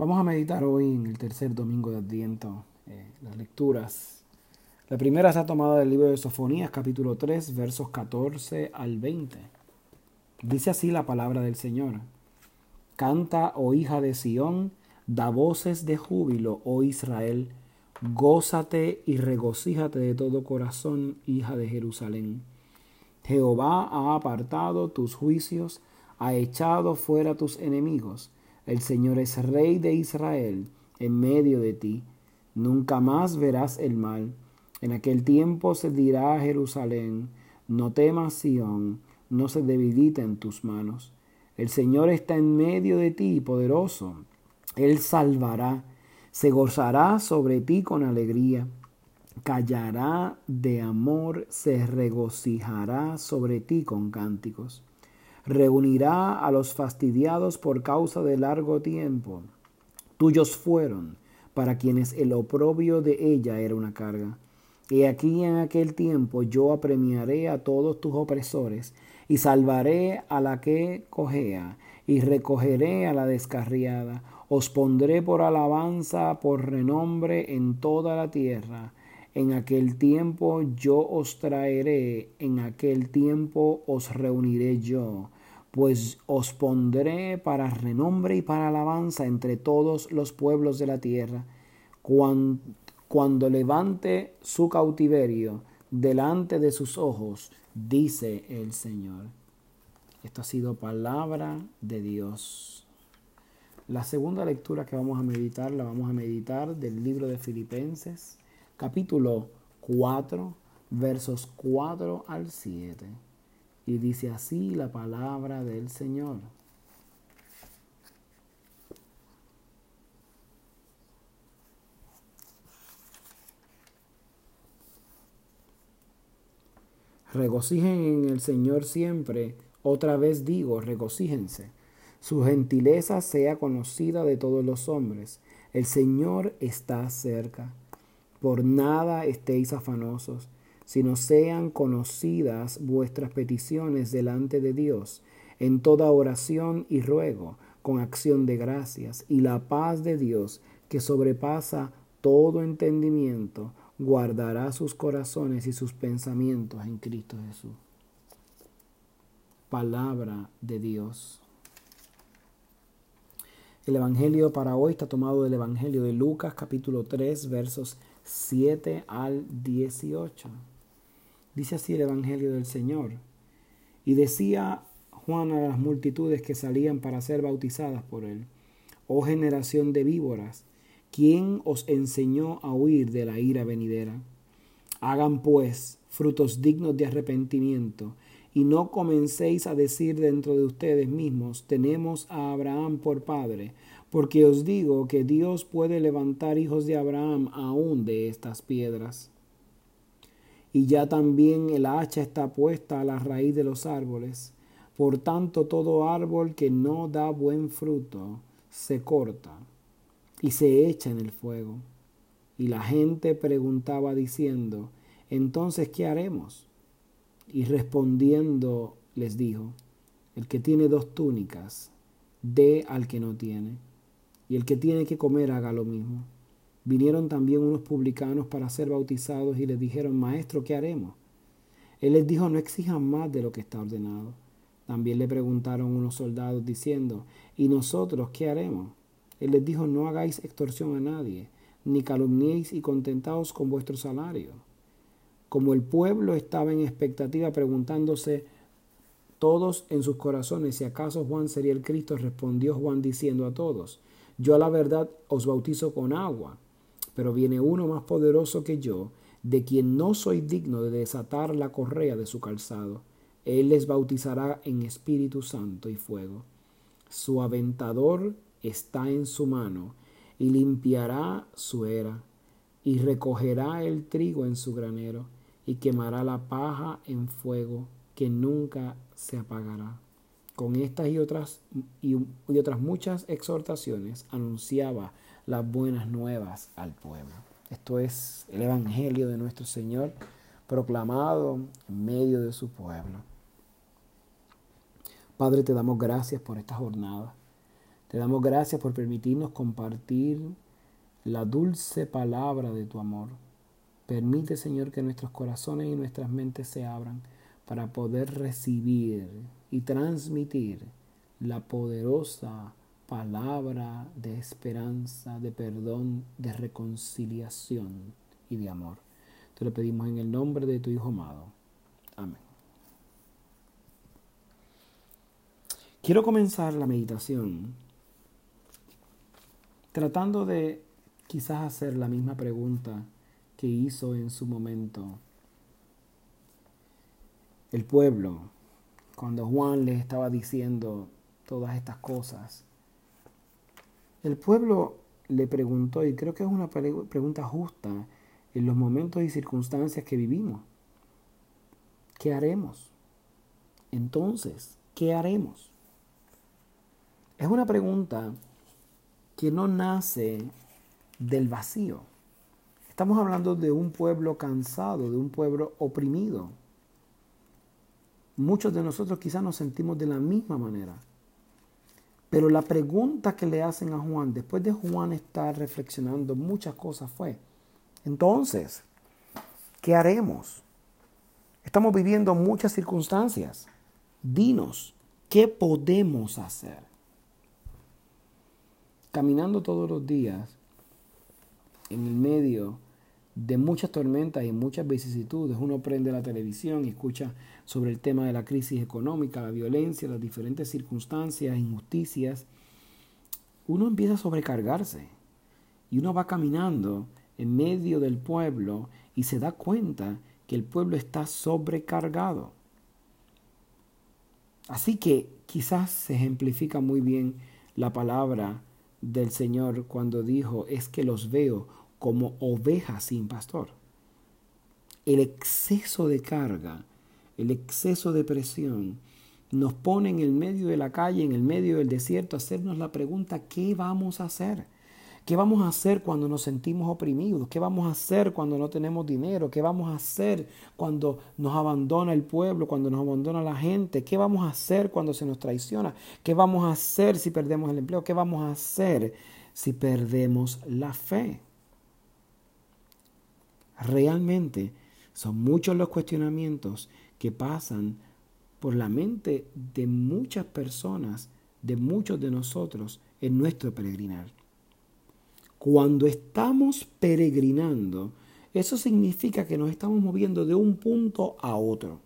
Vamos a meditar hoy en el tercer domingo de Adviento eh, las lecturas. La primera está tomada del libro de Sofonías, capítulo 3, versos 14 al 20. Dice así la palabra del Señor. Canta, oh hija de Sión, da voces de júbilo, oh Israel, gózate y regocíjate de todo corazón, hija de Jerusalén. Jehová ha apartado tus juicios, ha echado fuera tus enemigos el Señor es rey de Israel en medio de ti. Nunca más verás el mal. En aquel tiempo se dirá a Jerusalén, no temas Sión, no se debilita en tus manos. El Señor está en medio de ti, poderoso. Él salvará, se gozará sobre ti con alegría, callará de amor, se regocijará sobre ti con cánticos reunirá a los fastidiados por causa de largo tiempo. Tuyos fueron, para quienes el oprobio de ella era una carga. Y aquí en aquel tiempo yo apremiaré a todos tus opresores, y salvaré a la que cojea, y recogeré a la descarriada. Os pondré por alabanza, por renombre en toda la tierra en aquel tiempo yo os traeré, en aquel tiempo os reuniré yo, pues os pondré para renombre y para alabanza entre todos los pueblos de la tierra, cuando, levante su cautiverio delante de sus ojos, dice el Señor. Esto ha sido palabra de Dios. La segunda lectura que vamos a meditar la vamos a meditar del libro de Filipenses capítulo 4, versos 4 al 7. Y dice así la palabra del Señor. Regocijen en el Señor siempre. Otra vez digo, regocíjense. Su gentileza sea conocida de todos los hombres. El Señor está cerca. Por nada estéis afanosos, sino sean conocidas vuestras peticiones delante de Dios, en toda oración y ruego, con acción de gracias, y la paz de Dios, que sobrepasa todo entendimiento, guardará sus corazones y sus pensamientos en Cristo Jesús. Palabra de Dios. El Evangelio para hoy está tomado del Evangelio de Lucas capítulo 3 versos 7 al 18. Dice así el Evangelio del Señor. Y decía Juan a las multitudes que salían para ser bautizadas por él, oh generación de víboras, ¿quién os enseñó a huir de la ira venidera? Hagan pues frutos dignos de arrepentimiento, y no comencéis a decir dentro de ustedes mismos, tenemos a Abraham por padre, porque os digo que Dios puede levantar hijos de Abraham aún de estas piedras. Y ya también el hacha está puesta a la raíz de los árboles. Por tanto, todo árbol que no da buen fruto se corta y se echa en el fuego. Y la gente preguntaba diciendo, entonces, ¿qué haremos? Y respondiendo les dijo, el que tiene dos túnicas, dé al que no tiene y el que tiene que comer haga lo mismo. Vinieron también unos publicanos para ser bautizados y les dijeron, Maestro, ¿qué haremos? Él les dijo, no exijan más de lo que está ordenado. También le preguntaron unos soldados diciendo, ¿y nosotros qué haremos? Él les dijo, no hagáis extorsión a nadie, ni calumniéis y contentaos con vuestro salario. Como el pueblo estaba en expectativa preguntándose todos en sus corazones si acaso Juan sería el Cristo, respondió Juan diciendo a todos, yo a la verdad os bautizo con agua, pero viene uno más poderoso que yo, de quien no soy digno de desatar la correa de su calzado. Él les bautizará en Espíritu Santo y fuego. Su aventador está en su mano, y limpiará su era, y recogerá el trigo en su granero, y quemará la paja en fuego que nunca se apagará. Con estas y otras, y, otras muchas exhortaciones anunciaba las buenas nuevas al pueblo. Esto es el Evangelio de nuestro Señor proclamado en medio de su pueblo. Padre, te damos gracias por esta jornada. Te damos gracias por permitirnos compartir la dulce palabra de tu amor. Permite, Señor, que nuestros corazones y nuestras mentes se abran para poder recibir y transmitir la poderosa palabra de esperanza, de perdón, de reconciliación y de amor. Te lo pedimos en el nombre de tu Hijo amado. Amén. Quiero comenzar la meditación tratando de quizás hacer la misma pregunta que hizo en su momento el pueblo cuando Juan les estaba diciendo todas estas cosas. El pueblo le preguntó, y creo que es una pregunta justa, en los momentos y circunstancias que vivimos. ¿Qué haremos? Entonces, ¿qué haremos? Es una pregunta que no nace del vacío. Estamos hablando de un pueblo cansado, de un pueblo oprimido. Muchos de nosotros quizás nos sentimos de la misma manera. Pero la pregunta que le hacen a Juan, después de Juan estar reflexionando muchas cosas, fue, entonces, ¿qué haremos? Estamos viviendo muchas circunstancias. Dinos, ¿qué podemos hacer? caminando todos los días en el medio de muchas tormentas y muchas vicisitudes, uno prende la televisión y escucha sobre el tema de la crisis económica, la violencia, las diferentes circunstancias, injusticias, uno empieza a sobrecargarse y uno va caminando en medio del pueblo y se da cuenta que el pueblo está sobrecargado. Así que quizás se ejemplifica muy bien la palabra del Señor cuando dijo, es que los veo como ovejas sin pastor. El exceso de carga, el exceso de presión, nos pone en el medio de la calle, en el medio del desierto, a hacernos la pregunta, ¿qué vamos a hacer? ¿Qué vamos a hacer cuando nos sentimos oprimidos? ¿Qué vamos a hacer cuando no tenemos dinero? ¿Qué vamos a hacer cuando nos abandona el pueblo, cuando nos abandona la gente? ¿Qué vamos a hacer cuando se nos traiciona? ¿Qué vamos a hacer si perdemos el empleo? ¿Qué vamos a hacer si perdemos la fe? Realmente son muchos los cuestionamientos que pasan por la mente de muchas personas, de muchos de nosotros en nuestro peregrinar. Cuando estamos peregrinando, eso significa que nos estamos moviendo de un punto a otro.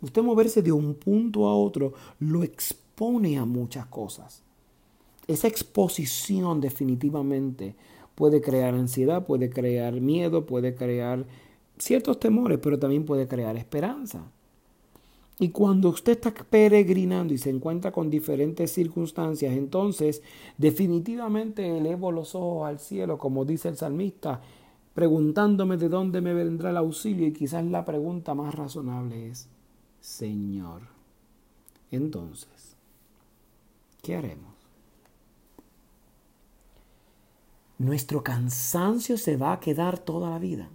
Usted moverse de un punto a otro lo expone a muchas cosas. Esa exposición definitivamente puede crear ansiedad, puede crear miedo, puede crear ciertos temores, pero también puede crear esperanza. Y cuando usted está peregrinando y se encuentra con diferentes circunstancias, entonces definitivamente elevo los ojos al cielo, como dice el salmista, preguntándome de dónde me vendrá el auxilio. Y quizás la pregunta más razonable es, Señor, entonces, ¿qué haremos? Nuestro cansancio se va a quedar toda la vida.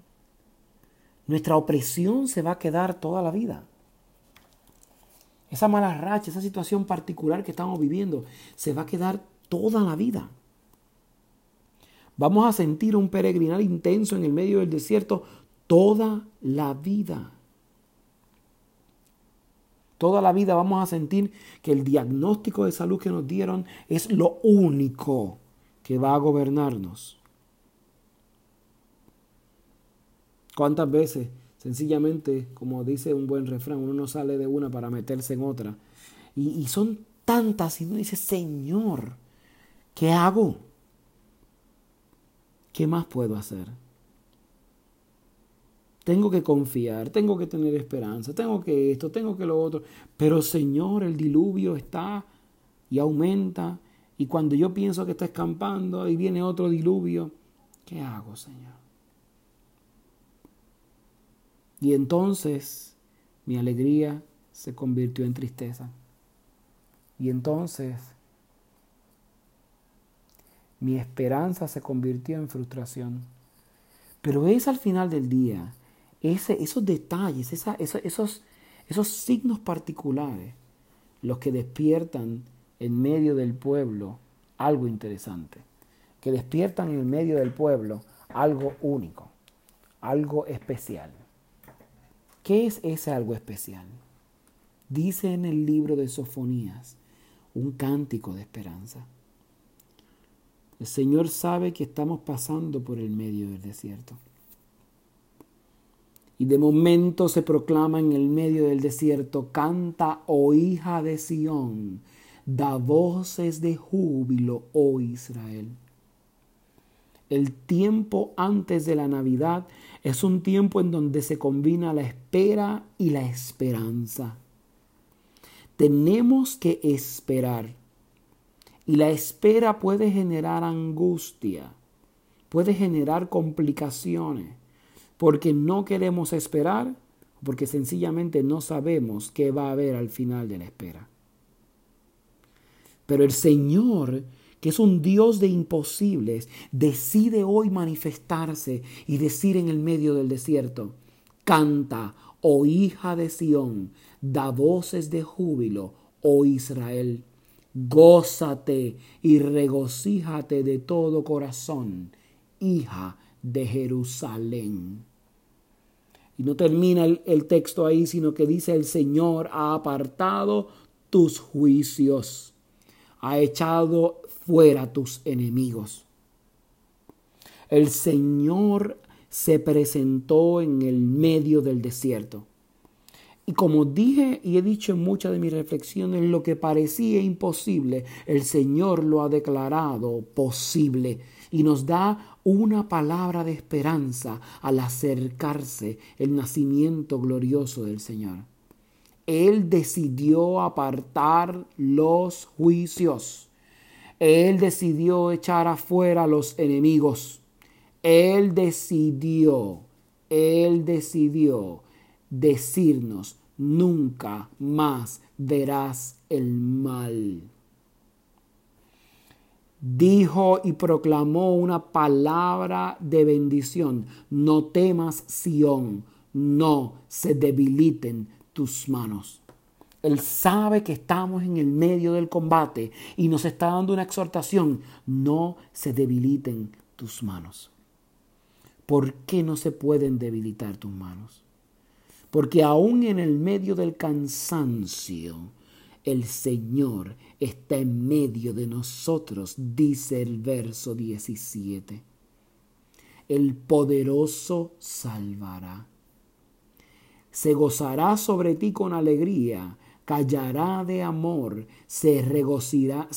Nuestra opresión se va a quedar toda la vida esa mala racha, esa situación particular que estamos viviendo, se va a quedar toda la vida. Vamos a sentir un peregrinar intenso en el medio del desierto toda la vida. Toda la vida vamos a sentir que el diagnóstico de salud que nos dieron es lo único que va a gobernarnos. ¿Cuántas veces Sencillamente, como dice un buen refrán, uno no sale de una para meterse en otra. Y, son tantas y uno dice, Señor, ¿qué hago? ¿Qué más puedo hacer? Tengo que confiar, tengo que tener esperanza, tengo que esto, tengo que lo otro. Pero Señor, el diluvio está y aumenta. Y cuando yo pienso que está escampando y viene otro diluvio, ¿qué hago, Señor? Y entonces mi alegría se convirtió en tristeza. Y entonces mi esperanza se convirtió en frustración. Pero es al final del día, ese, esos detalles, esos, esos signos particulares, los que despiertan en medio del pueblo algo interesante, que despiertan en medio del pueblo algo único, algo especial. ¿Qué es ese algo especial? Dice en el libro de Sofonías un cántico de esperanza. El Señor sabe que estamos pasando por el medio del desierto. Y de momento se proclama en el medio del desierto, canta, oh hija de Sión, da voces de júbilo, oh Israel. El tiempo antes de la Navidad es un tiempo en donde se combina la espera y la esperanza. Tenemos que esperar. Y la espera puede generar angustia, puede generar complicaciones porque no queremos esperar, porque sencillamente no sabemos qué va a haber al final de la espera. Pero el Señor, que es un Dios de imposibles, decide hoy manifestarse y decir en el medio del desierto, canta, oh hija de Sión, da voces de júbilo, oh Israel, gózate y regocíjate de todo corazón, hija de Jerusalén. Y no termina el, texto ahí, sino que dice, el Señor ha apartado tus juicios, ha echado fuera tus enemigos. El Señor se presentó en el medio del desierto. Y como dije y he dicho en muchas de mis reflexiones, lo que parecía imposible, el Señor lo ha declarado posible y nos da una palabra de esperanza al acercarse el nacimiento glorioso del Señor. Él decidió apartar los juicios. Él decidió echar afuera los enemigos. Él decidió, Él decidió decirnos, nunca más verás el mal dijo y proclamó una palabra de bendición. No temas, Sión, no se debiliten tus manos. Él sabe que estamos en el medio del combate y nos está dando una exhortación. No se debiliten tus manos. ¿Por qué no se pueden debilitar tus manos? Porque aún en el medio del cansancio, el Señor está en medio de nosotros, dice el verso 17. El poderoso salvará. Se gozará sobre ti con alegría, callará de amor, se regocijará,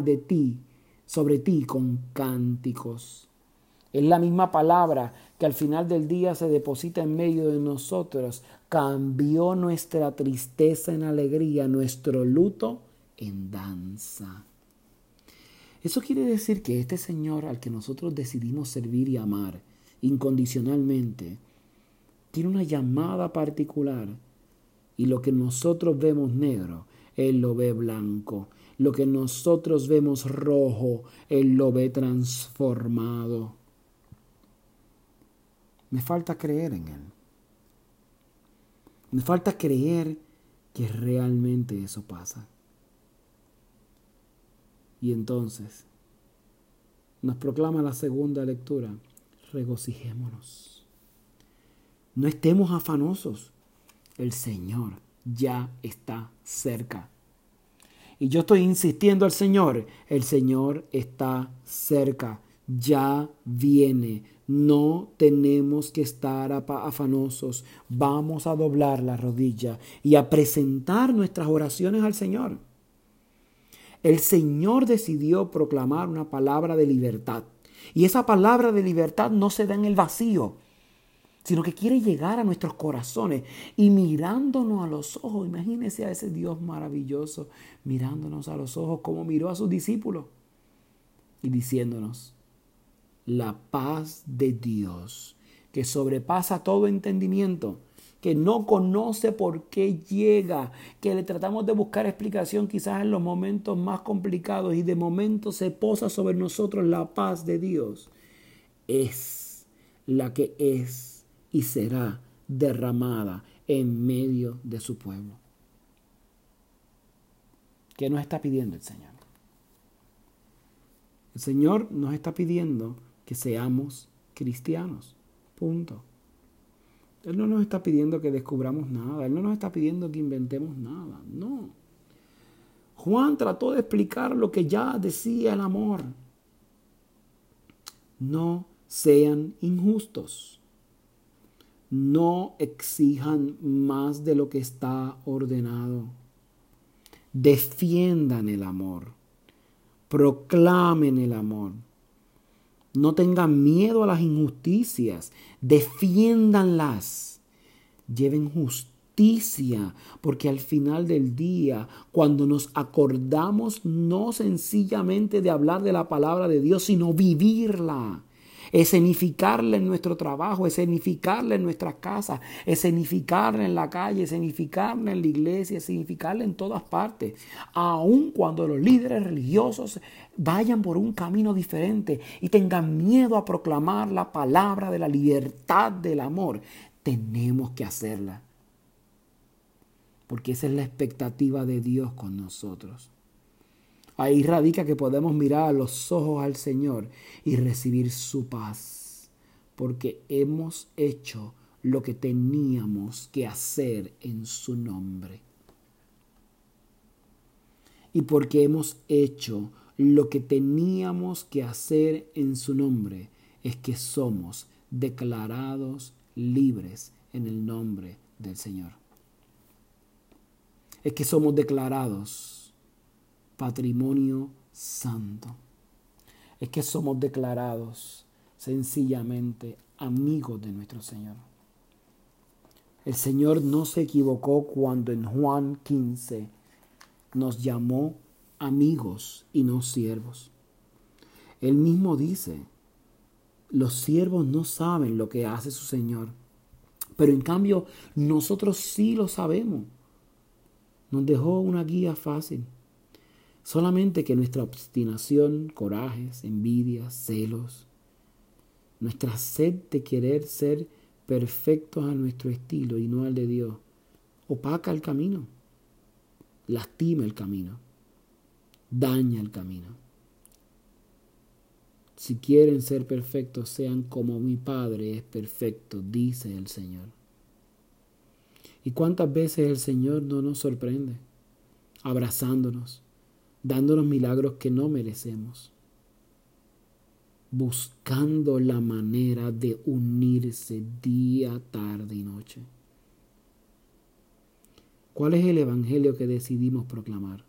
de ti, sobre ti con cánticos. Es la misma palabra que al final del día se deposita en medio de nosotros. Cambió nuestra tristeza en alegría, nuestro luto en danza. Eso quiere decir que este Señor al que nosotros decidimos servir y amar incondicionalmente, tiene una llamada particular y lo que nosotros vemos negro, Él lo ve blanco. Lo que nosotros vemos rojo, Él lo ve transformado. Me falta creer en Él. Me falta creer que realmente eso pasa. Y entonces nos proclama la segunda lectura, regocijémonos. No estemos afanosos. El Señor ya está cerca. Y yo estoy insistiendo al Señor, el Señor está cerca, ya viene. No tenemos que estar afanosos. Vamos a doblar la rodilla y a presentar nuestras oraciones al Señor. El Señor decidió proclamar una palabra de libertad. Y esa palabra de libertad no se da en el vacío, sino que quiere llegar a nuestros corazones y mirándonos a los ojos. Imagínense a ese Dios maravilloso mirándonos a los ojos como miró a sus discípulos y diciéndonos, la paz de Dios, que sobrepasa todo entendimiento, que no conoce por qué llega, que le tratamos de buscar explicación quizás en los momentos más complicados y de momento se posa sobre nosotros la paz de Dios, es la que es y será derramada en medio de su pueblo. ¿Qué nos está pidiendo el Señor? El Señor nos está pidiendo que seamos cristianos. Punto. Él no nos está pidiendo que descubramos nada. Él no nos está pidiendo que inventemos nada. No. Juan trató de explicar lo que ya decía el amor. No sean injustos. No exijan más de lo que está ordenado. Defiendan el amor. Proclamen el amor. No tengan miedo a las injusticias. Defiéndanlas. Lleven justicia, porque al final del día, cuando nos acordamos no sencillamente de hablar de la palabra de Dios, sino vivirla, escenificarla en nuestro trabajo, escenificarla en nuestras casas, escenificarla en la calle, escenificarla en la iglesia, escenificarla en todas partes. Aun cuando los líderes religiosos vayan por un camino diferente y tengan miedo a proclamar la palabra de la libertad del amor, tenemos que hacerla. Porque esa es la expectativa de Dios con nosotros. Ahí radica que podemos mirar a los ojos al Señor y recibir su paz, porque hemos hecho lo que teníamos que hacer en su nombre. Y porque hemos hecho lo que teníamos que hacer en su nombre, es que somos declarados libres en el nombre del Señor. Es que somos declarados patrimonio santo. Es que somos declarados sencillamente amigos de nuestro Señor. El Señor no se equivocó cuando en Juan 15 nos llamó amigos y no siervos. Él mismo dice, los siervos no saben lo que hace su Señor, pero en cambio nosotros sí lo sabemos. Nos dejó una guía fácil. Solamente que nuestra obstinación, corajes, envidias, celos, nuestra sed de querer ser perfectos a nuestro estilo y no al de Dios, opaca el camino, lastima el camino, daña el camino. Si quieren ser perfectos, sean como mi Padre es perfecto, dice el Señor. ¿Y cuántas veces el Señor no nos sorprende? Abrazándonos, dándonos milagros que no merecemos, buscando la manera de unirse día, tarde y noche. ¿Cuál es el Evangelio que decidimos proclamar?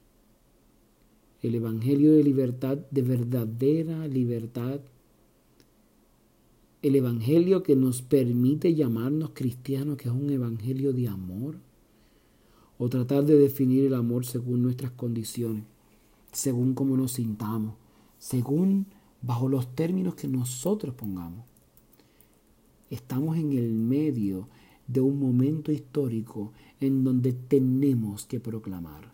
El Evangelio de libertad, de verdadera libertad. El Evangelio que nos permite llamarnos cristianos, que es un Evangelio de amor. O tratar de definir el amor según nuestras condiciones según cómo nos sintamos, según bajo los términos que nosotros pongamos. Estamos en el medio de un momento histórico en donde tenemos que proclamar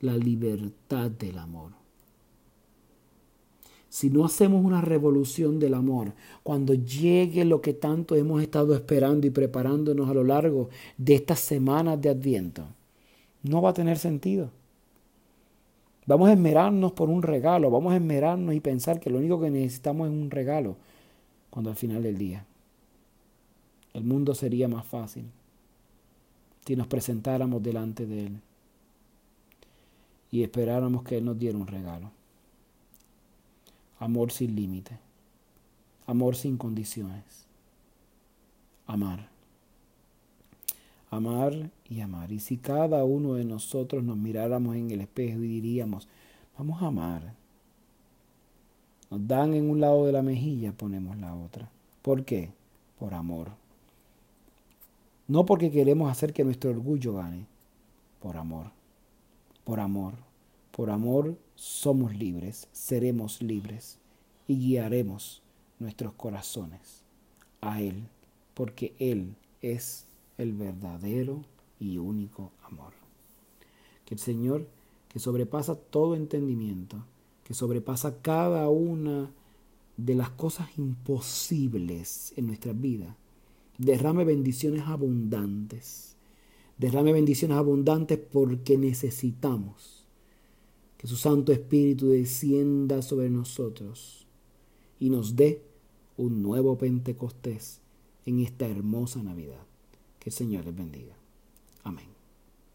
la libertad del amor. Si no hacemos una revolución del amor, cuando llegue lo que tanto hemos estado esperando y preparándonos a lo largo de estas semanas de Adviento, no va a tener sentido. Vamos a esmerarnos por un regalo, vamos a esmerarnos y pensar que lo único que necesitamos es un regalo, cuando al final del día el mundo sería más fácil si nos presentáramos delante de Él y esperáramos que Él nos diera un regalo. Amor sin límite, amor sin condiciones, amar amar y amar. Y si cada uno de nosotros nos miráramos en el espejo y diríamos, vamos a amar. Nos dan en un lado de la mejilla, ponemos la otra. ¿Por qué? Por amor. No porque queremos hacer que nuestro orgullo gane, por amor. Por amor. Por amor somos libres, seremos libres y guiaremos nuestros corazones a Él, porque Él es el verdadero y único amor. Que el Señor, que sobrepasa todo entendimiento, que sobrepasa cada una de las cosas imposibles en nuestras vidas, derrame bendiciones abundantes. Derrame bendiciones abundantes porque necesitamos Que su Santo Espíritu descienda sobre nosotros y nos dé un nuevo Pentecostés en esta hermosa Navidad. Que el Señor les bendiga. Amén.